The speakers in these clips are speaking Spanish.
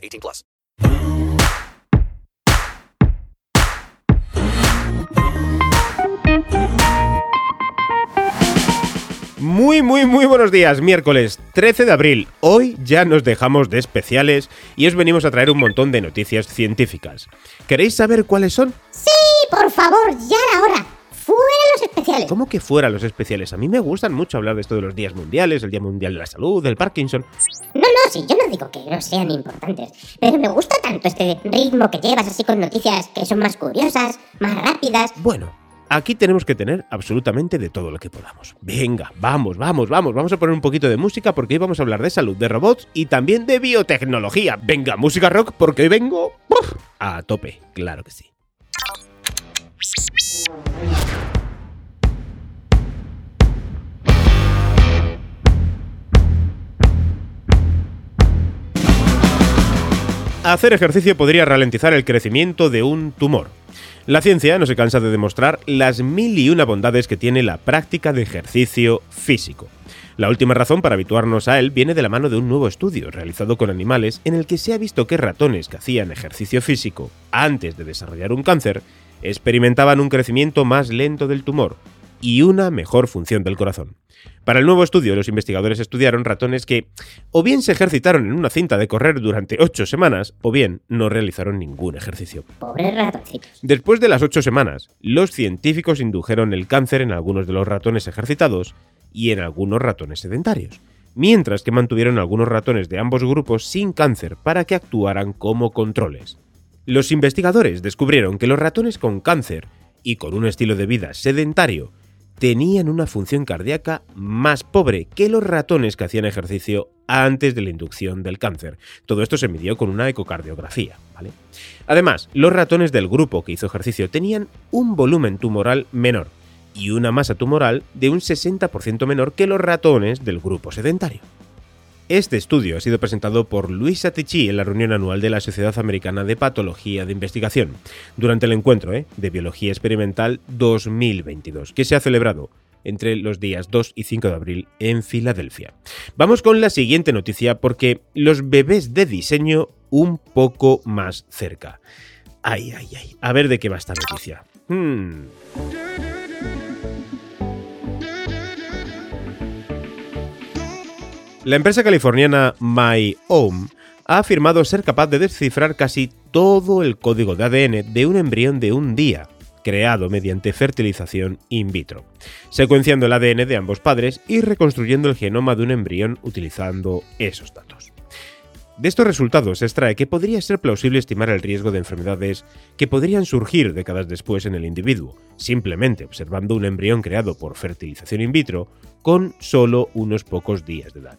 18 plus. Muy, muy, muy buenos días, miércoles 13 de abril. Hoy ya nos dejamos de especiales y os venimos a traer un montón de noticias científicas. ¿Queréis saber cuáles son? Sí, por favor, ya era hora. Fuera los especiales. ¿Cómo que fuera los especiales? A mí me gustan mucho hablar de esto de los días mundiales, el Día Mundial de la Salud, del Parkinson. No, no, sí, yo no digo que no sean importantes, pero me gusta tanto este ritmo que llevas así con noticias que son más curiosas, más rápidas. Bueno, aquí tenemos que tener absolutamente de todo lo que podamos. Venga, vamos, vamos, vamos, vamos a poner un poquito de música porque hoy vamos a hablar de salud, de robots y también de biotecnología. Venga, música rock porque hoy vengo ¡puf! a tope, claro que sí. Hacer ejercicio podría ralentizar el crecimiento de un tumor. La ciencia no se cansa de demostrar las mil y una bondades que tiene la práctica de ejercicio físico. La última razón para habituarnos a él viene de la mano de un nuevo estudio realizado con animales en el que se ha visto que ratones que hacían ejercicio físico antes de desarrollar un cáncer experimentaban un crecimiento más lento del tumor y una mejor función del corazón. Para el nuevo estudio, los investigadores estudiaron ratones que o bien se ejercitaron en una cinta de correr durante 8 semanas, o bien no realizaron ningún ejercicio. Pobres ratoncitos. Después de las 8 semanas, los científicos indujeron el cáncer en algunos de los ratones ejercitados y en algunos ratones sedentarios, mientras que mantuvieron algunos ratones de ambos grupos sin cáncer para que actuaran como controles. Los investigadores descubrieron que los ratones con cáncer y con un estilo de vida sedentario tenían una función cardíaca más pobre que los ratones que hacían ejercicio antes de la inducción del cáncer. Todo esto se midió con una ecocardiografía. Además, los ratones del grupo que hizo ejercicio tenían un volumen tumoral menor y una masa tumoral de un 60% menor que los ratones del grupo sedentario. Este estudio ha sido presentado por Luis Atichi en la reunión anual de la Sociedad Americana de Patología de Investigación, durante el encuentro ¿eh? de Biología Experimental 2022, que se ha celebrado entre los días 2 y 5 de abril en Filadelfia. Vamos con la siguiente noticia porque los bebés de diseño un poco más cerca. Ay, ay, ay. A ver de qué va esta noticia. Hmm. La empresa californiana MyHome ha afirmado ser capaz de descifrar casi todo el código de ADN de un embrión de un día, creado mediante fertilización in vitro, secuenciando el ADN de ambos padres y reconstruyendo el genoma de un embrión utilizando esos datos. De estos resultados se extrae que podría ser plausible estimar el riesgo de enfermedades que podrían surgir décadas después en el individuo, simplemente observando un embrión creado por fertilización in vitro con solo unos pocos días de edad.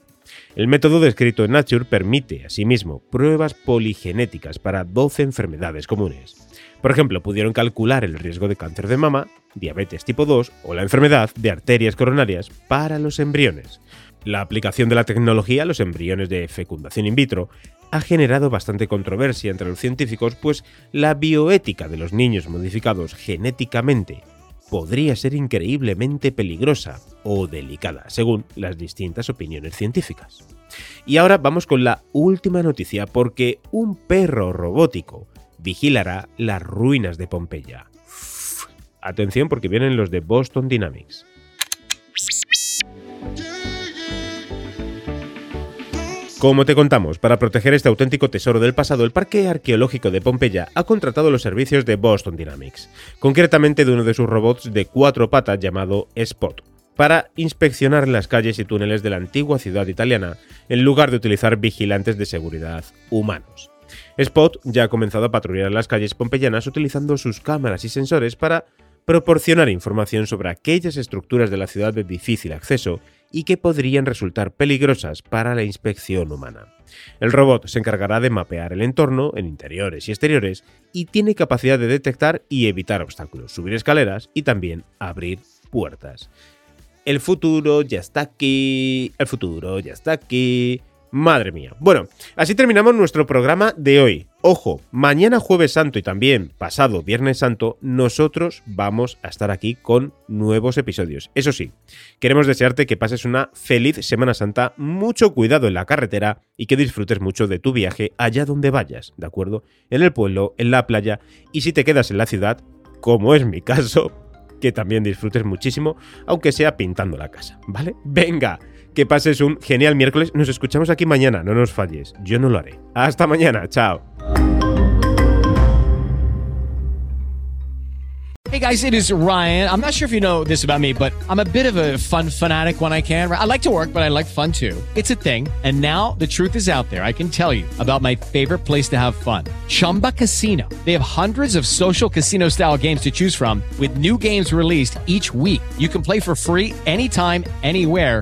El método descrito en Nature permite, asimismo, pruebas poligenéticas para 12 enfermedades comunes. Por ejemplo, pudieron calcular el riesgo de cáncer de mama, diabetes tipo 2 o la enfermedad de arterias coronarias para los embriones. La aplicación de la tecnología a los embriones de fecundación in vitro ha generado bastante controversia entre los científicos, pues la bioética de los niños modificados genéticamente podría ser increíblemente peligrosa o delicada, según las distintas opiniones científicas. Y ahora vamos con la última noticia, porque un perro robótico vigilará las ruinas de Pompeya. Atención porque vienen los de Boston Dynamics. Como te contamos, para proteger este auténtico tesoro del pasado, el Parque Arqueológico de Pompeya ha contratado los servicios de Boston Dynamics, concretamente de uno de sus robots de cuatro patas llamado Spot, para inspeccionar las calles y túneles de la antigua ciudad italiana, en lugar de utilizar vigilantes de seguridad humanos. Spot ya ha comenzado a patrullar las calles pompeyanas utilizando sus cámaras y sensores para proporcionar información sobre aquellas estructuras de la ciudad de difícil acceso y que podrían resultar peligrosas para la inspección humana. El robot se encargará de mapear el entorno en interiores y exteriores y tiene capacidad de detectar y evitar obstáculos, subir escaleras y también abrir puertas. El futuro ya está aquí, el futuro ya está aquí. Madre mía. Bueno, así terminamos nuestro programa de hoy. Ojo, mañana jueves santo y también pasado viernes santo, nosotros vamos a estar aquí con nuevos episodios. Eso sí, queremos desearte que pases una feliz Semana Santa, mucho cuidado en la carretera y que disfrutes mucho de tu viaje allá donde vayas, ¿de acuerdo? En el pueblo, en la playa y si te quedas en la ciudad, como es mi caso, que también disfrutes muchísimo, aunque sea pintando la casa, ¿vale? Venga, que pases un genial miércoles. Nos escuchamos aquí mañana, no nos falles. Yo no lo haré. Hasta mañana, chao. Hey guys, it is Ryan. I'm not sure if you know this about me, but I'm a bit of a fun fanatic when I can. I like to work, but I like fun too. It's a thing. And now the truth is out there. I can tell you about my favorite place to have fun Chumba Casino. They have hundreds of social casino style games to choose from, with new games released each week. You can play for free anytime, anywhere